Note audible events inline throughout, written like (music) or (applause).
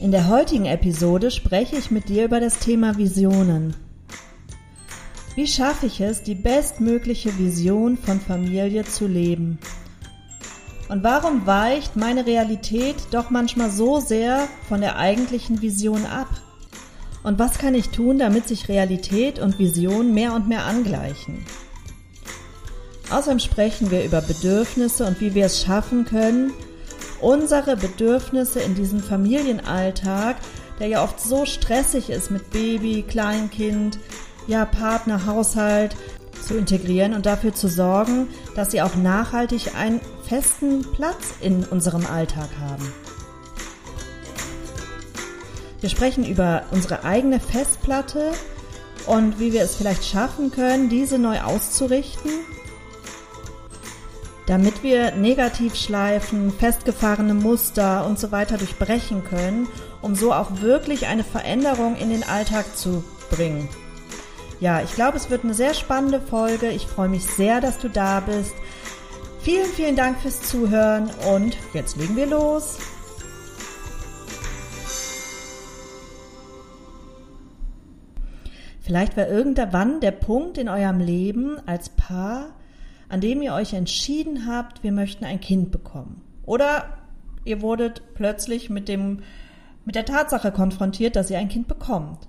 In der heutigen Episode spreche ich mit dir über das Thema Visionen. Wie schaffe ich es, die bestmögliche Vision von Familie zu leben? Und warum weicht meine Realität doch manchmal so sehr von der eigentlichen Vision ab? Und was kann ich tun, damit sich Realität und Vision mehr und mehr angleichen? Außerdem sprechen wir über Bedürfnisse und wie wir es schaffen können, unsere Bedürfnisse in diesem Familienalltag, der ja oft so stressig ist mit Baby, Kleinkind, ja Partner, Haushalt, zu integrieren und dafür zu sorgen, dass sie auch nachhaltig einen festen Platz in unserem Alltag haben. Wir sprechen über unsere eigene Festplatte und wie wir es vielleicht schaffen können, diese neu auszurichten damit wir Negativschleifen, festgefahrene Muster und so weiter durchbrechen können, um so auch wirklich eine Veränderung in den Alltag zu bringen. Ja, ich glaube, es wird eine sehr spannende Folge. Ich freue mich sehr, dass du da bist. Vielen, vielen Dank fürs Zuhören und jetzt legen wir los. Vielleicht war irgendwann der Punkt in eurem Leben als Paar, an dem ihr euch entschieden habt, wir möchten ein Kind bekommen. Oder ihr wurdet plötzlich mit dem, mit der Tatsache konfrontiert, dass ihr ein Kind bekommt.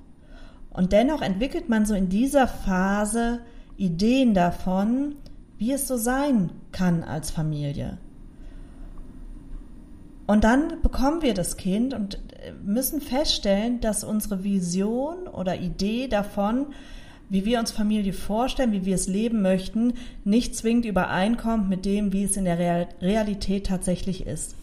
Und dennoch entwickelt man so in dieser Phase Ideen davon, wie es so sein kann als Familie. Und dann bekommen wir das Kind und müssen feststellen, dass unsere Vision oder Idee davon wie wir uns Familie vorstellen, wie wir es leben möchten, nicht zwingend übereinkommt mit dem, wie es in der Realität tatsächlich ist.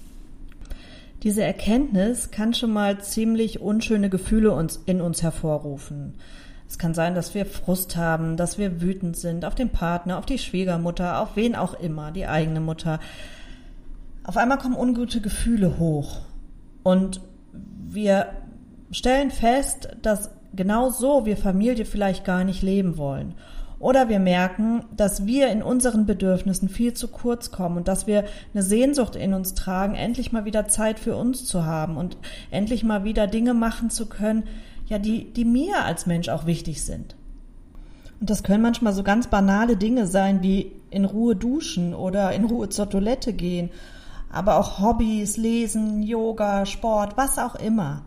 Diese Erkenntnis kann schon mal ziemlich unschöne Gefühle uns, in uns hervorrufen. Es kann sein, dass wir Frust haben, dass wir wütend sind auf den Partner, auf die Schwiegermutter, auf wen auch immer, die eigene Mutter. Auf einmal kommen ungute Gefühle hoch und wir stellen fest, dass genau so wir Familie vielleicht gar nicht leben wollen. Oder wir merken, dass wir in unseren Bedürfnissen viel zu kurz kommen und dass wir eine Sehnsucht in uns tragen, endlich mal wieder Zeit für uns zu haben und endlich mal wieder Dinge machen zu können, ja, die, die mir als Mensch auch wichtig sind. Und das können manchmal so ganz banale Dinge sein, wie in Ruhe duschen oder in Ruhe zur Toilette gehen, aber auch Hobbys, Lesen, Yoga, Sport, was auch immer.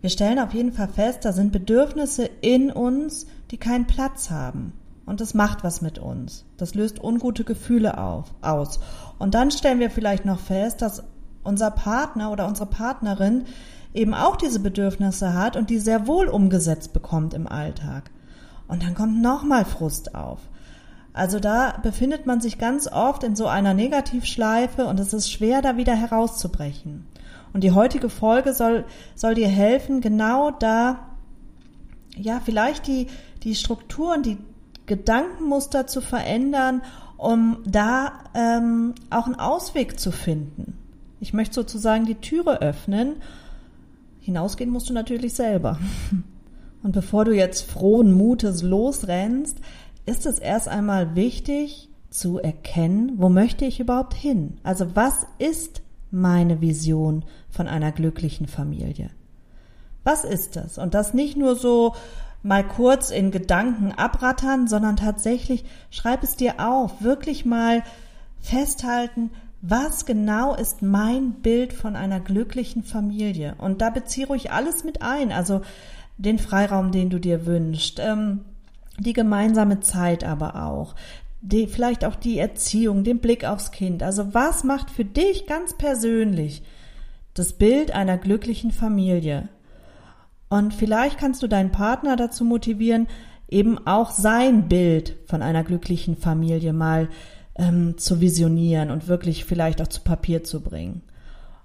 Wir stellen auf jeden Fall fest, da sind Bedürfnisse in uns, die keinen Platz haben. Und das macht was mit uns. Das löst ungute Gefühle auf, aus. Und dann stellen wir vielleicht noch fest, dass unser Partner oder unsere Partnerin eben auch diese Bedürfnisse hat und die sehr wohl umgesetzt bekommt im Alltag. Und dann kommt nochmal Frust auf. Also da befindet man sich ganz oft in so einer Negativschleife und es ist schwer, da wieder herauszubrechen. Und die heutige Folge soll, soll dir helfen, genau da, ja, vielleicht die, die Strukturen, die Gedankenmuster zu verändern, um da ähm, auch einen Ausweg zu finden. Ich möchte sozusagen die Türe öffnen. Hinausgehen musst du natürlich selber. (laughs) Und bevor du jetzt frohen Mutes losrennst, ist es erst einmal wichtig zu erkennen, wo möchte ich überhaupt hin? Also was ist meine Vision von einer glücklichen Familie? Was ist das? Und das nicht nur so mal kurz in Gedanken abrattern, sondern tatsächlich schreib es dir auf, wirklich mal festhalten, was genau ist mein Bild von einer glücklichen Familie? Und da beziehe ich alles mit ein, also den Freiraum, den du dir wünschst, ähm, die gemeinsame Zeit aber auch, die, vielleicht auch die Erziehung, den Blick aufs Kind. Also was macht für dich ganz persönlich das Bild einer glücklichen Familie? Und vielleicht kannst du deinen Partner dazu motivieren, eben auch sein Bild von einer glücklichen Familie mal ähm, zu visionieren und wirklich vielleicht auch zu Papier zu bringen.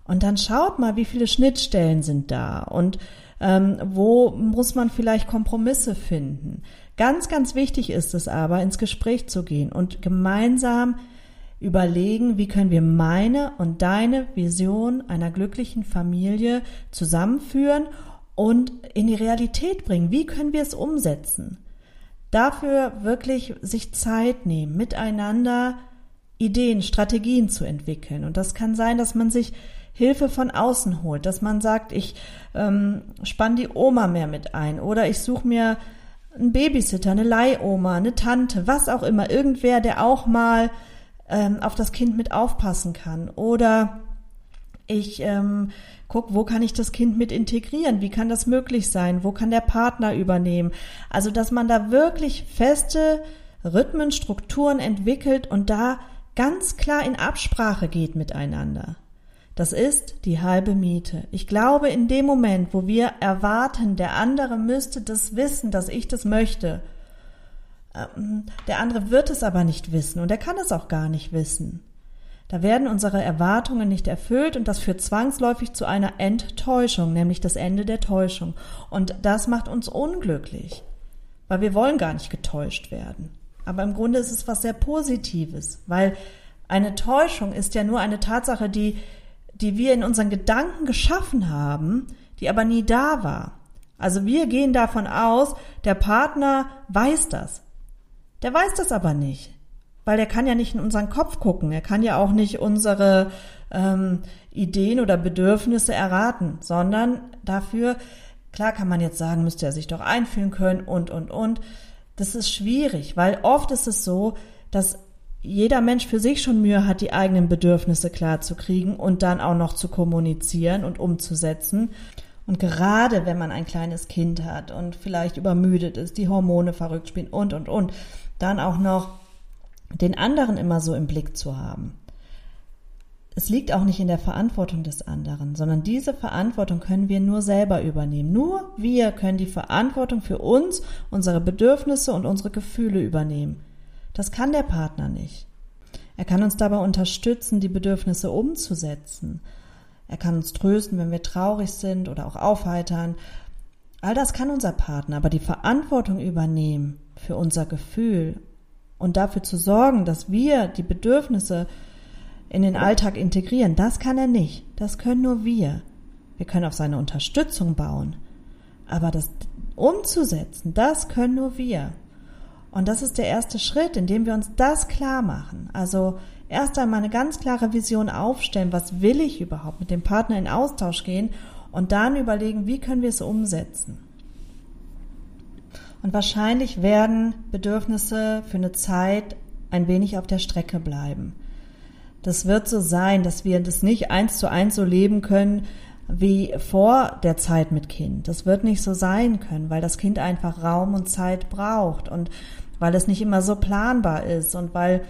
Und dann schaut mal, wie viele Schnittstellen sind da und ähm, wo muss man vielleicht Kompromisse finden. Ganz, ganz wichtig ist es aber, ins Gespräch zu gehen und gemeinsam überlegen, wie können wir meine und deine Vision einer glücklichen Familie zusammenführen und in die Realität bringen. Wie können wir es umsetzen? Dafür wirklich sich Zeit nehmen, miteinander Ideen, Strategien zu entwickeln. Und das kann sein, dass man sich Hilfe von außen holt, dass man sagt, ich ähm, spann die Oma mehr mit ein oder ich suche mir einen Babysitter, eine Leihoma, eine Tante, was auch immer, irgendwer, der auch mal ähm, auf das Kind mit aufpassen kann oder ich ähm, guck, wo kann ich das Kind mit integrieren? Wie kann das möglich sein? Wo kann der Partner übernehmen? Also, dass man da wirklich feste Rhythmen, Strukturen entwickelt und da ganz klar in Absprache geht miteinander. Das ist die halbe Miete. Ich glaube, in dem Moment, wo wir erwarten, der andere müsste das wissen, dass ich das möchte, ähm, der andere wird es aber nicht wissen und er kann es auch gar nicht wissen. Da werden unsere Erwartungen nicht erfüllt und das führt zwangsläufig zu einer Enttäuschung, nämlich das Ende der Täuschung. Und das macht uns unglücklich, weil wir wollen gar nicht getäuscht werden. Aber im Grunde ist es was sehr Positives, weil eine Täuschung ist ja nur eine Tatsache, die, die wir in unseren Gedanken geschaffen haben, die aber nie da war. Also wir gehen davon aus, der Partner weiß das. Der weiß das aber nicht weil er kann ja nicht in unseren Kopf gucken, er kann ja auch nicht unsere ähm, Ideen oder Bedürfnisse erraten, sondern dafür, klar kann man jetzt sagen, müsste er sich doch einfühlen können und, und, und. Das ist schwierig, weil oft ist es so, dass jeder Mensch für sich schon Mühe hat, die eigenen Bedürfnisse klar zu kriegen und dann auch noch zu kommunizieren und umzusetzen. Und gerade wenn man ein kleines Kind hat und vielleicht übermüdet ist, die Hormone verrückt spielen und, und, und, dann auch noch den anderen immer so im Blick zu haben. Es liegt auch nicht in der Verantwortung des anderen, sondern diese Verantwortung können wir nur selber übernehmen. Nur wir können die Verantwortung für uns, unsere Bedürfnisse und unsere Gefühle übernehmen. Das kann der Partner nicht. Er kann uns dabei unterstützen, die Bedürfnisse umzusetzen. Er kann uns trösten, wenn wir traurig sind oder auch aufheitern. All das kann unser Partner, aber die Verantwortung übernehmen für unser Gefühl und dafür zu sorgen, dass wir die Bedürfnisse in den Alltag integrieren, das kann er nicht. Das können nur wir. Wir können auf seine Unterstützung bauen. Aber das umzusetzen, das können nur wir. Und das ist der erste Schritt, indem wir uns das klar machen. Also erst einmal eine ganz klare Vision aufstellen, was will ich überhaupt, mit dem Partner in Austausch gehen und dann überlegen, wie können wir es umsetzen. Und wahrscheinlich werden Bedürfnisse für eine Zeit ein wenig auf der Strecke bleiben. Das wird so sein, dass wir das nicht eins zu eins so leben können wie vor der Zeit mit Kind. Das wird nicht so sein können, weil das Kind einfach Raum und Zeit braucht und weil es nicht immer so planbar ist und weil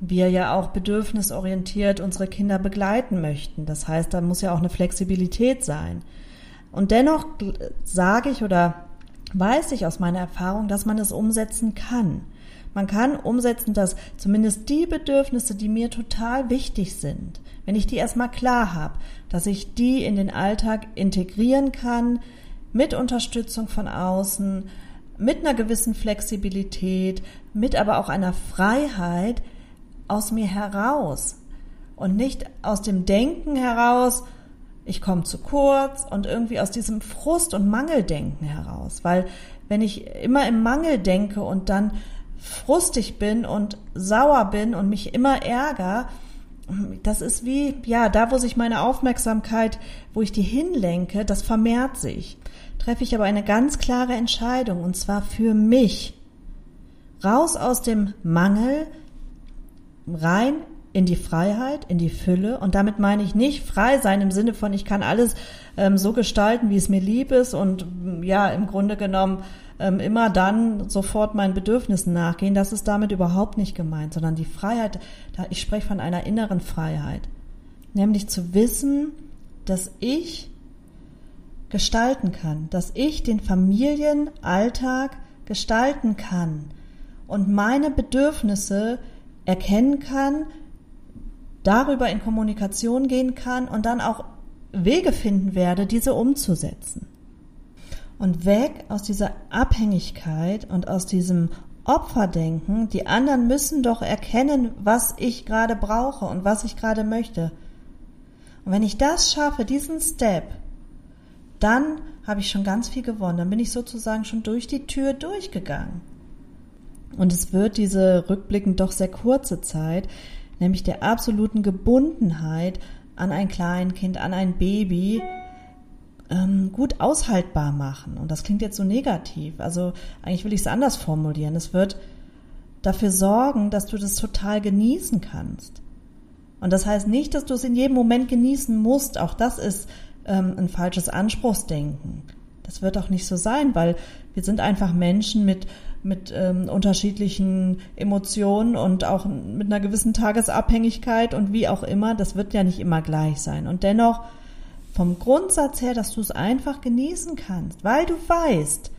wir ja auch bedürfnisorientiert unsere Kinder begleiten möchten. Das heißt, da muss ja auch eine Flexibilität sein. Und dennoch sage ich oder weiß ich aus meiner Erfahrung, dass man es umsetzen kann. Man kann umsetzen, dass zumindest die Bedürfnisse, die mir total wichtig sind, wenn ich die erstmal klar habe, dass ich die in den Alltag integrieren kann, mit Unterstützung von außen, mit einer gewissen Flexibilität, mit aber auch einer Freiheit aus mir heraus und nicht aus dem Denken heraus, ich komme zu kurz und irgendwie aus diesem Frust und Mangeldenken heraus. Weil wenn ich immer im Mangel denke und dann frustig bin und sauer bin und mich immer ärger, das ist wie, ja, da wo sich meine Aufmerksamkeit, wo ich die hinlenke, das vermehrt sich. Treffe ich aber eine ganz klare Entscheidung und zwar für mich. Raus aus dem Mangel, rein in die Freiheit, in die Fülle. Und damit meine ich nicht frei sein im Sinne von, ich kann alles ähm, so gestalten, wie es mir lieb ist und ja, im Grunde genommen ähm, immer dann sofort meinen Bedürfnissen nachgehen. Das ist damit überhaupt nicht gemeint, sondern die Freiheit, da, ich spreche von einer inneren Freiheit. Nämlich zu wissen, dass ich gestalten kann, dass ich den Familienalltag gestalten kann und meine Bedürfnisse erkennen kann, darüber in Kommunikation gehen kann und dann auch Wege finden werde, diese umzusetzen. Und weg aus dieser Abhängigkeit und aus diesem Opferdenken, die anderen müssen doch erkennen, was ich gerade brauche und was ich gerade möchte. Und wenn ich das schaffe, diesen Step, dann habe ich schon ganz viel gewonnen. Dann bin ich sozusagen schon durch die Tür durchgegangen. Und es wird diese rückblickend doch sehr kurze Zeit, nämlich der absoluten Gebundenheit an ein Kleinkind, an ein Baby, ähm, gut aushaltbar machen. Und das klingt jetzt so negativ. Also eigentlich will ich es anders formulieren. Es wird dafür sorgen, dass du das total genießen kannst. Und das heißt nicht, dass du es in jedem Moment genießen musst. Auch das ist ähm, ein falsches Anspruchsdenken. Das wird auch nicht so sein, weil wir sind einfach Menschen mit mit ähm, unterschiedlichen Emotionen und auch mit einer gewissen Tagesabhängigkeit und wie auch immer. Das wird ja nicht immer gleich sein. Und dennoch vom Grundsatz her, dass du es einfach genießen kannst, weil du weißt,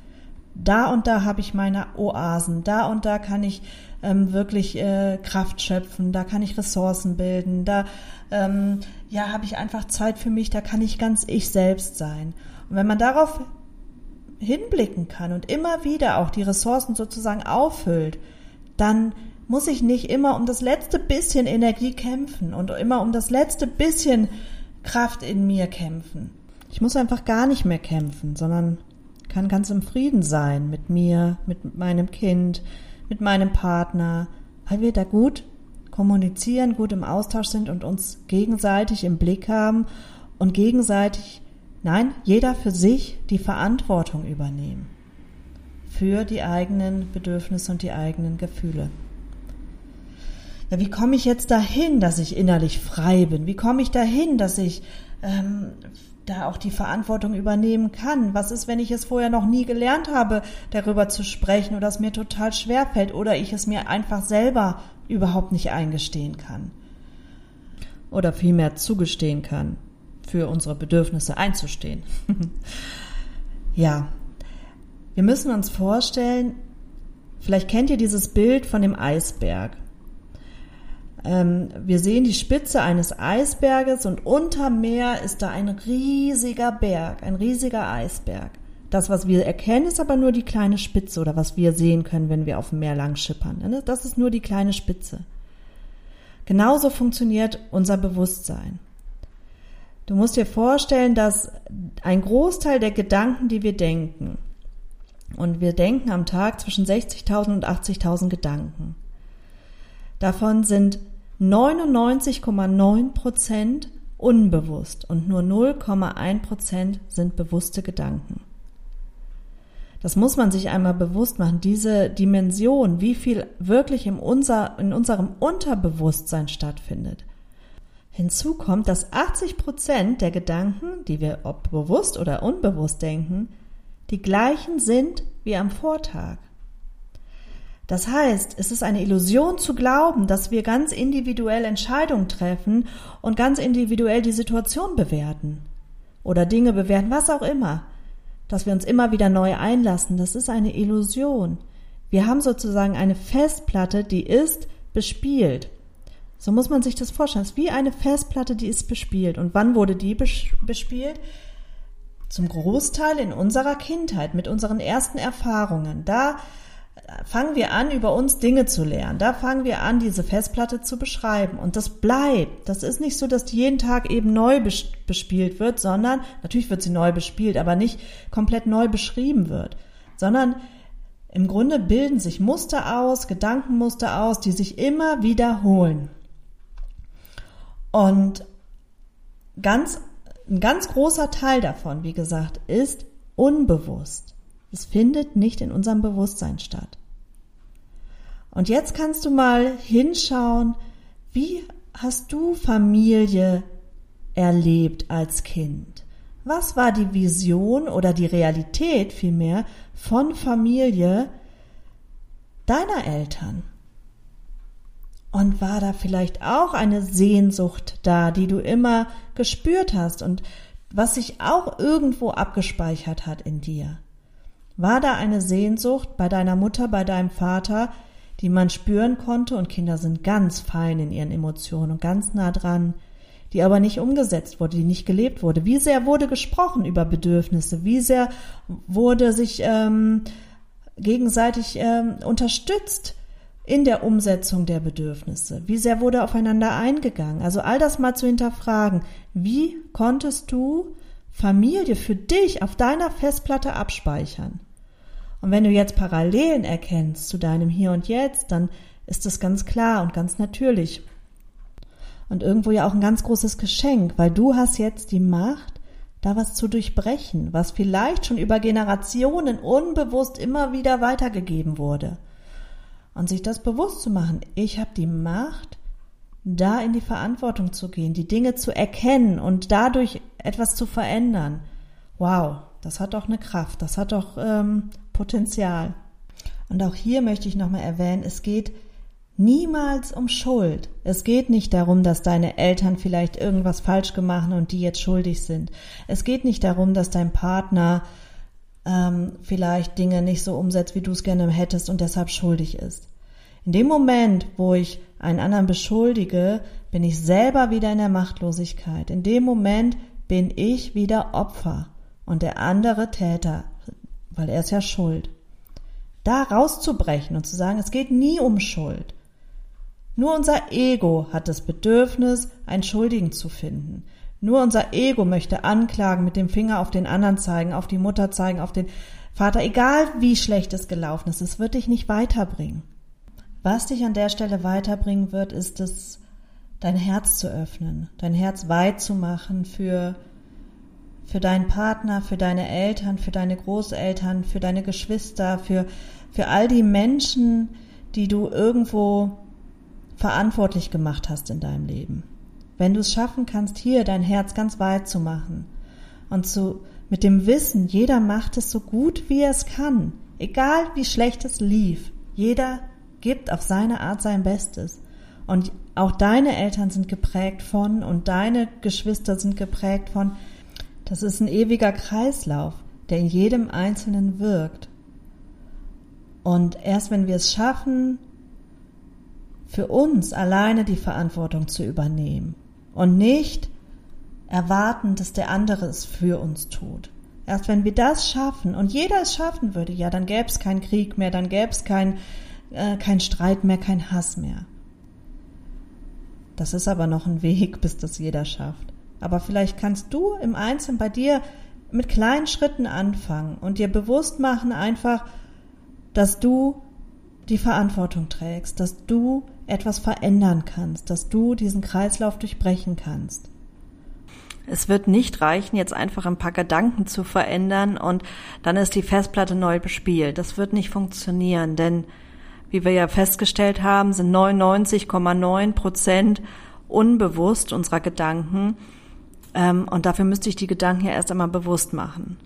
da und da habe ich meine Oasen, da und da kann ich ähm, wirklich äh, Kraft schöpfen, da kann ich Ressourcen bilden, da ähm, ja habe ich einfach Zeit für mich, da kann ich ganz ich selbst sein. Und wenn man darauf hinblicken kann und immer wieder auch die Ressourcen sozusagen auffüllt, dann muss ich nicht immer um das letzte bisschen Energie kämpfen und immer um das letzte bisschen Kraft in mir kämpfen. Ich muss einfach gar nicht mehr kämpfen, sondern kann ganz im Frieden sein mit mir, mit meinem Kind, mit meinem Partner, weil wir da gut kommunizieren, gut im Austausch sind und uns gegenseitig im Blick haben und gegenseitig Nein, jeder für sich die Verantwortung übernehmen. Für die eigenen Bedürfnisse und die eigenen Gefühle. Ja, wie komme ich jetzt dahin, dass ich innerlich frei bin? Wie komme ich dahin, dass ich ähm, da auch die Verantwortung übernehmen kann? Was ist, wenn ich es vorher noch nie gelernt habe, darüber zu sprechen oder es mir total schwer fällt oder ich es mir einfach selber überhaupt nicht eingestehen kann? Oder vielmehr zugestehen kann für unsere Bedürfnisse einzustehen. (laughs) ja, wir müssen uns vorstellen, vielleicht kennt ihr dieses Bild von dem Eisberg. Ähm, wir sehen die Spitze eines Eisberges und unter Meer ist da ein riesiger Berg, ein riesiger Eisberg. Das, was wir erkennen, ist aber nur die kleine Spitze oder was wir sehen können, wenn wir auf dem Meer lang schippern. Ne? Das ist nur die kleine Spitze. Genauso funktioniert unser Bewusstsein. Du musst dir vorstellen, dass ein Großteil der Gedanken, die wir denken, und wir denken am Tag zwischen 60.000 und 80.000 Gedanken. Davon sind 99,9 Prozent unbewusst und nur 0,1 Prozent sind bewusste Gedanken. Das muss man sich einmal bewusst machen, diese Dimension, wie viel wirklich in, unser, in unserem Unterbewusstsein stattfindet. Hinzu kommt, dass 80 Prozent der Gedanken, die wir ob bewusst oder unbewusst denken, die gleichen sind wie am Vortag. Das heißt, es ist eine Illusion zu glauben, dass wir ganz individuell Entscheidungen treffen und ganz individuell die Situation bewerten oder Dinge bewerten, was auch immer, dass wir uns immer wieder neu einlassen. Das ist eine Illusion. Wir haben sozusagen eine Festplatte, die ist bespielt. So muss man sich das vorstellen. Es ist wie eine Festplatte, die ist bespielt. Und wann wurde die bespielt? Zum Großteil in unserer Kindheit, mit unseren ersten Erfahrungen. Da fangen wir an, über uns Dinge zu lernen. Da fangen wir an, diese Festplatte zu beschreiben. Und das bleibt. Das ist nicht so, dass die jeden Tag eben neu bespielt wird, sondern natürlich wird sie neu bespielt, aber nicht komplett neu beschrieben wird, sondern im Grunde bilden sich Muster aus, Gedankenmuster aus, die sich immer wiederholen. Und ganz, ein ganz großer Teil davon, wie gesagt, ist unbewusst. Es findet nicht in unserem Bewusstsein statt. Und jetzt kannst du mal hinschauen, wie hast du Familie erlebt als Kind? Was war die Vision oder die Realität vielmehr von Familie deiner Eltern? Und war da vielleicht auch eine Sehnsucht da, die du immer gespürt hast und was sich auch irgendwo abgespeichert hat in dir? War da eine Sehnsucht bei deiner Mutter, bei deinem Vater, die man spüren konnte und Kinder sind ganz fein in ihren Emotionen und ganz nah dran, die aber nicht umgesetzt wurde, die nicht gelebt wurde? Wie sehr wurde gesprochen über Bedürfnisse? Wie sehr wurde sich ähm, gegenseitig ähm, unterstützt in der Umsetzung der Bedürfnisse? Wie sehr wurde aufeinander eingegangen? Also all das mal zu hinterfragen. Wie konntest du Familie für dich auf deiner Festplatte abspeichern? Und wenn du jetzt Parallelen erkennst zu deinem Hier und Jetzt, dann ist das ganz klar und ganz natürlich. Und irgendwo ja auch ein ganz großes Geschenk, weil du hast jetzt die Macht, da was zu durchbrechen, was vielleicht schon über Generationen unbewusst immer wieder weitergegeben wurde. Und sich das bewusst zu machen, ich habe die Macht, da in die Verantwortung zu gehen, die Dinge zu erkennen und dadurch etwas zu verändern. Wow, das hat doch eine Kraft, das hat doch ähm, Potenzial. Und auch hier möchte ich nochmal erwähnen, es geht niemals um Schuld. Es geht nicht darum, dass deine Eltern vielleicht irgendwas falsch gemacht und die jetzt schuldig sind. Es geht nicht darum, dass dein Partner ähm, vielleicht Dinge nicht so umsetzt, wie du es gerne hättest und deshalb schuldig ist. In dem Moment, wo ich einen anderen beschuldige, bin ich selber wieder in der Machtlosigkeit. In dem Moment bin ich wieder Opfer und der andere Täter weil er ist ja schuld. Da rauszubrechen und zu sagen, es geht nie um Schuld. Nur unser Ego hat das Bedürfnis, einen Schuldigen zu finden. Nur unser Ego möchte anklagen, mit dem Finger auf den anderen zeigen, auf die Mutter zeigen, auf den Vater, egal wie schlecht es gelaufen ist, es wird dich nicht weiterbringen. Was dich an der Stelle weiterbringen wird, ist es, dein Herz zu öffnen, dein Herz weit zu machen für für deinen Partner, für deine Eltern, für deine Großeltern, für deine Geschwister, für, für all die Menschen, die du irgendwo verantwortlich gemacht hast in deinem Leben. Wenn du es schaffen kannst, hier dein Herz ganz weit zu machen und zu, mit dem Wissen, jeder macht es so gut, wie er es kann, egal wie schlecht es lief, jeder gibt auf seine Art sein Bestes. Und auch deine Eltern sind geprägt von und deine Geschwister sind geprägt von, das ist ein ewiger Kreislauf, der in jedem Einzelnen wirkt. Und erst wenn wir es schaffen, für uns alleine die Verantwortung zu übernehmen und nicht erwarten, dass der andere es für uns tut. Erst wenn wir das schaffen und jeder es schaffen würde, ja, dann gäbe es keinen Krieg mehr, dann gäbe es kein, äh, kein Streit mehr, kein Hass mehr. Das ist aber noch ein Weg, (laughs) bis das jeder schafft. Aber vielleicht kannst du im Einzelnen bei dir mit kleinen Schritten anfangen und dir bewusst machen einfach, dass du die Verantwortung trägst, dass du etwas verändern kannst, dass du diesen Kreislauf durchbrechen kannst. Es wird nicht reichen, jetzt einfach ein paar Gedanken zu verändern und dann ist die Festplatte neu bespielt. Das wird nicht funktionieren, denn wie wir ja festgestellt haben, sind 99,9 Prozent unbewusst unserer Gedanken und dafür müsste ich die Gedanken ja erst einmal bewusst machen.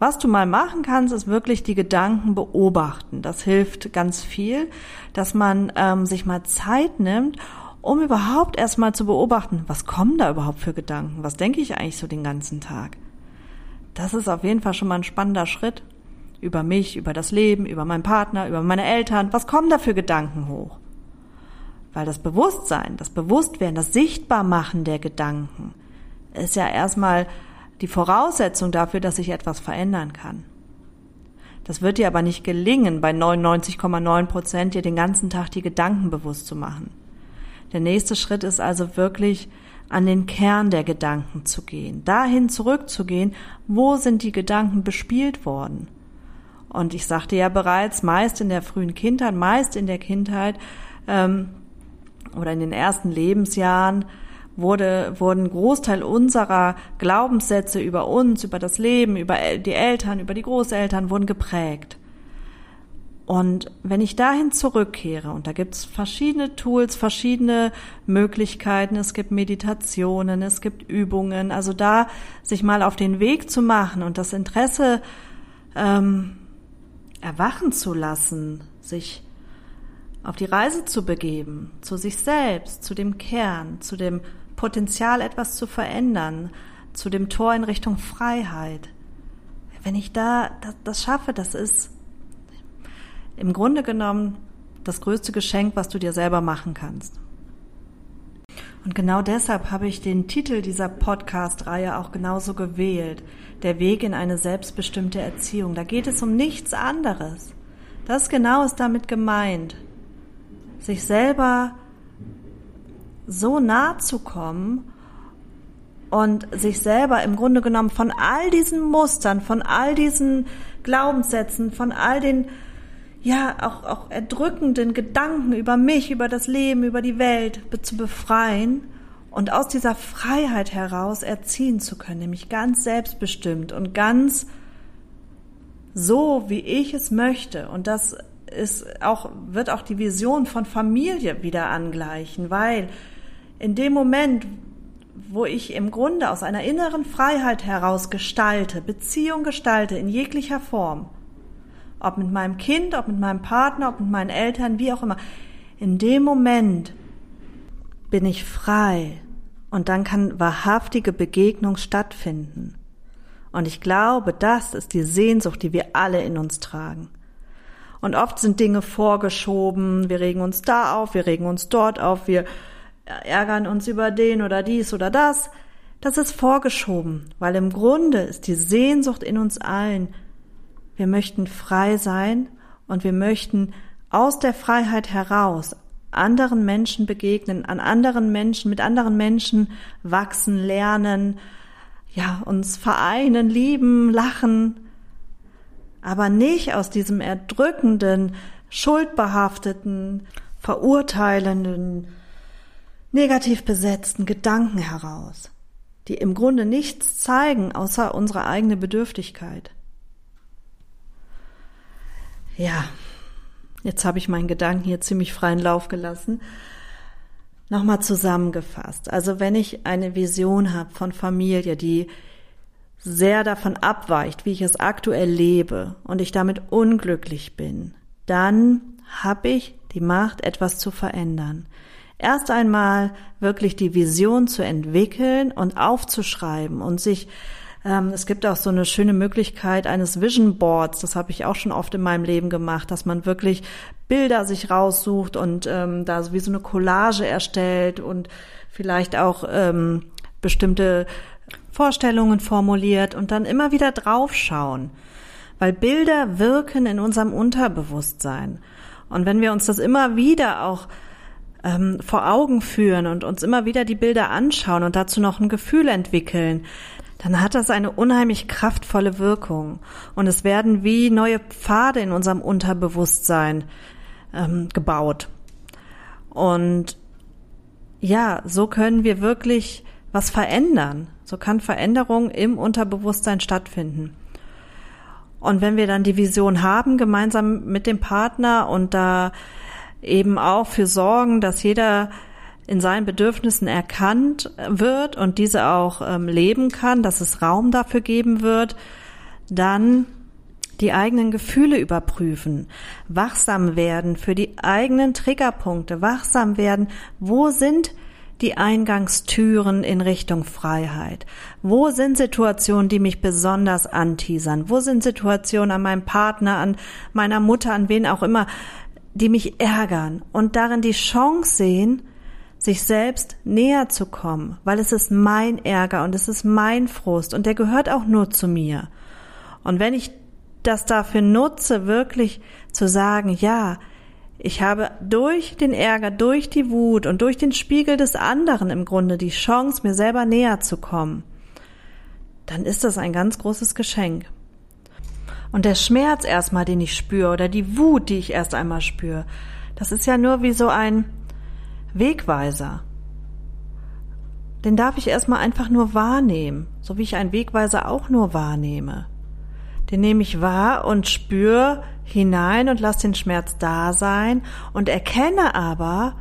Was du mal machen kannst, ist wirklich die Gedanken beobachten. Das hilft ganz viel, dass man ähm, sich mal Zeit nimmt, um überhaupt erst mal zu beobachten, was kommen da überhaupt für Gedanken? Was denke ich eigentlich so den ganzen Tag? Das ist auf jeden Fall schon mal ein spannender Schritt. Über mich, über das Leben, über meinen Partner, über meine Eltern. Was kommen da für Gedanken hoch? Weil das Bewusstsein, das Bewusstwerden, das Sichtbarmachen der Gedanken, ist ja erstmal die Voraussetzung dafür, dass sich etwas verändern kann. Das wird dir aber nicht gelingen, bei 99,9 Prozent dir den ganzen Tag die Gedanken bewusst zu machen. Der nächste Schritt ist also wirklich an den Kern der Gedanken zu gehen, dahin zurückzugehen, wo sind die Gedanken bespielt worden. Und ich sagte ja bereits, meist in der frühen Kindheit, meist in der Kindheit ähm, oder in den ersten Lebensjahren wurde, wurden Großteil unserer Glaubenssätze über uns, über das Leben, über die Eltern, über die Großeltern wurden geprägt. Und wenn ich dahin zurückkehre, und da gibt es verschiedene Tools, verschiedene Möglichkeiten, es gibt Meditationen, es gibt Übungen, also da sich mal auf den Weg zu machen und das Interesse ähm, erwachen zu lassen, sich auf die Reise zu begeben, zu sich selbst, zu dem Kern, zu dem Potenzial, etwas zu verändern, zu dem Tor in Richtung Freiheit. Wenn ich da das, das schaffe, das ist im Grunde genommen das größte Geschenk, was du dir selber machen kannst. Und genau deshalb habe ich den Titel dieser Podcast-Reihe auch genauso gewählt. Der Weg in eine selbstbestimmte Erziehung. Da geht es um nichts anderes. Das genau ist damit gemeint. Sich selber so nah zu kommen und sich selber im Grunde genommen von all diesen Mustern, von all diesen Glaubenssätzen, von all den ja auch, auch erdrückenden Gedanken über mich, über das Leben, über die Welt zu befreien und aus dieser Freiheit heraus erziehen zu können, nämlich ganz selbstbestimmt und ganz so, wie ich es möchte. Und das ist auch, wird auch die Vision von Familie wieder angleichen, weil in dem Moment, wo ich im Grunde aus einer inneren Freiheit heraus gestalte, Beziehung gestalte in jeglicher Form, ob mit meinem Kind, ob mit meinem Partner, ob mit meinen Eltern, wie auch immer, in dem Moment bin ich frei und dann kann wahrhaftige Begegnung stattfinden. Und ich glaube, das ist die Sehnsucht, die wir alle in uns tragen. Und oft sind Dinge vorgeschoben, wir regen uns da auf, wir regen uns dort auf, wir ärgern uns über den oder dies oder das. Das ist vorgeschoben, weil im Grunde ist die Sehnsucht in uns allen, wir möchten frei sein und wir möchten aus der Freiheit heraus anderen Menschen begegnen, an anderen Menschen, mit anderen Menschen wachsen, lernen, ja, uns vereinen, lieben, lachen, aber nicht aus diesem erdrückenden, schuldbehafteten, verurteilenden, negativ besetzten Gedanken heraus, die im Grunde nichts zeigen außer unsere eigene Bedürftigkeit. Ja, jetzt habe ich meinen Gedanken hier ziemlich freien Lauf gelassen. Nochmal zusammengefasst. Also wenn ich eine Vision habe von Familie, die sehr davon abweicht, wie ich es aktuell lebe und ich damit unglücklich bin, dann habe ich die Macht, etwas zu verändern. Erst einmal wirklich die Vision zu entwickeln und aufzuschreiben und sich ähm, es gibt auch so eine schöne Möglichkeit eines Vision Boards. Das habe ich auch schon oft in meinem Leben gemacht, dass man wirklich Bilder sich raussucht und ähm, da wie so eine Collage erstellt und vielleicht auch ähm, bestimmte Vorstellungen formuliert und dann immer wieder draufschauen. Weil Bilder wirken in unserem Unterbewusstsein. Und wenn wir uns das immer wieder auch ähm, vor Augen führen und uns immer wieder die Bilder anschauen und dazu noch ein Gefühl entwickeln, dann hat das eine unheimlich kraftvolle Wirkung. Und es werden wie neue Pfade in unserem Unterbewusstsein ähm, gebaut. Und ja, so können wir wirklich was verändern. So kann Veränderung im Unterbewusstsein stattfinden. Und wenn wir dann die Vision haben, gemeinsam mit dem Partner und da eben auch für sorgen, dass jeder in seinen Bedürfnissen erkannt wird und diese auch ähm, leben kann, dass es Raum dafür geben wird, dann die eigenen Gefühle überprüfen, wachsam werden für die eigenen Triggerpunkte, wachsam werden, wo sind die Eingangstüren in Richtung Freiheit? Wo sind Situationen, die mich besonders anteasern? Wo sind Situationen an meinem Partner, an meiner Mutter, an wen auch immer, die mich ärgern und darin die Chance sehen, sich selbst näher zu kommen, weil es ist mein Ärger und es ist mein Frust und der gehört auch nur zu mir. Und wenn ich das dafür nutze, wirklich zu sagen, ja, ich habe durch den Ärger, durch die Wut und durch den Spiegel des anderen im Grunde die Chance, mir selber näher zu kommen, dann ist das ein ganz großes Geschenk. Und der Schmerz erstmal, den ich spüre, oder die Wut, die ich erst einmal spüre, das ist ja nur wie so ein Wegweiser. Den darf ich erstmal einfach nur wahrnehmen, so wie ich einen Wegweiser auch nur wahrnehme. Den nehme ich wahr und spüre hinein und lasse den Schmerz da sein und erkenne aber,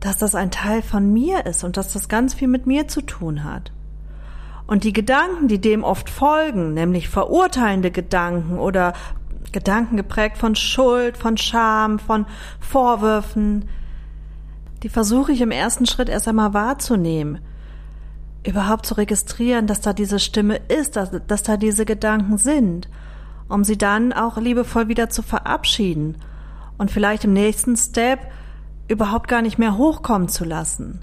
dass das ein Teil von mir ist und dass das ganz viel mit mir zu tun hat. Und die Gedanken, die dem oft folgen, nämlich verurteilende Gedanken oder Gedanken geprägt von Schuld, von Scham, von Vorwürfen, die versuche ich im ersten Schritt erst einmal wahrzunehmen. Überhaupt zu registrieren, dass da diese Stimme ist, dass, dass da diese Gedanken sind, um sie dann auch liebevoll wieder zu verabschieden und vielleicht im nächsten Step überhaupt gar nicht mehr hochkommen zu lassen.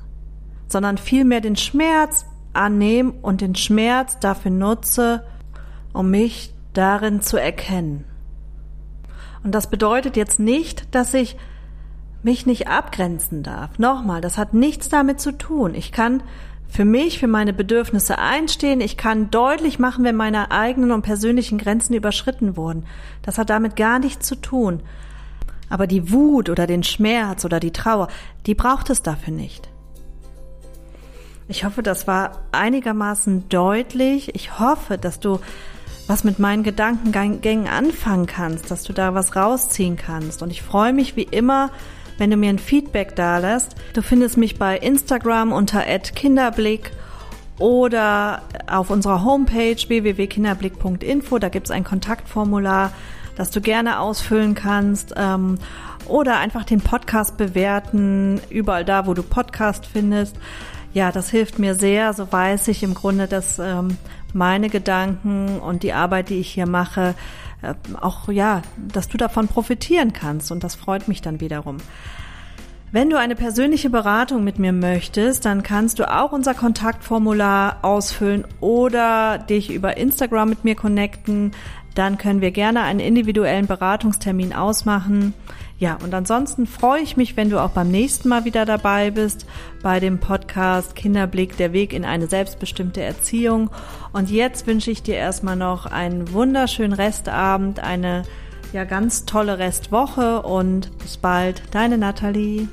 sondern vielmehr den Schmerz annehme und den Schmerz dafür nutze, um mich darin zu erkennen. Und das bedeutet jetzt nicht, dass ich mich nicht abgrenzen darf. Nochmal, das hat nichts damit zu tun. Ich kann für mich, für meine Bedürfnisse einstehen. Ich kann deutlich machen, wenn meine eigenen und persönlichen Grenzen überschritten wurden. Das hat damit gar nichts zu tun. Aber die Wut oder den Schmerz oder die Trauer, die braucht es dafür nicht. Ich hoffe, das war einigermaßen deutlich. Ich hoffe, dass du was mit meinen Gedankengängen anfangen kannst, dass du da was rausziehen kannst. Und ich freue mich wie immer, wenn du mir ein Feedback da lässt. Du findest mich bei Instagram unter @kinderblick oder auf unserer Homepage www.kinderblick.info. Da gibt es ein Kontaktformular, das du gerne ausfüllen kannst. Ähm, oder einfach den Podcast bewerten, überall da, wo du Podcast findest. Ja, das hilft mir sehr. So weiß ich im Grunde, dass ähm, meine Gedanken und die Arbeit, die ich hier mache, äh, auch ja, dass du davon profitieren kannst und das freut mich dann wiederum. Wenn du eine persönliche Beratung mit mir möchtest, dann kannst du auch unser Kontaktformular ausfüllen oder dich über Instagram mit mir connecten. Dann können wir gerne einen individuellen Beratungstermin ausmachen. Ja, und ansonsten freue ich mich, wenn du auch beim nächsten Mal wieder dabei bist bei dem Podcast Kinderblick, der Weg in eine selbstbestimmte Erziehung. Und jetzt wünsche ich dir erstmal noch einen wunderschönen Restabend, eine ja ganz tolle Restwoche und bis bald, deine Nathalie.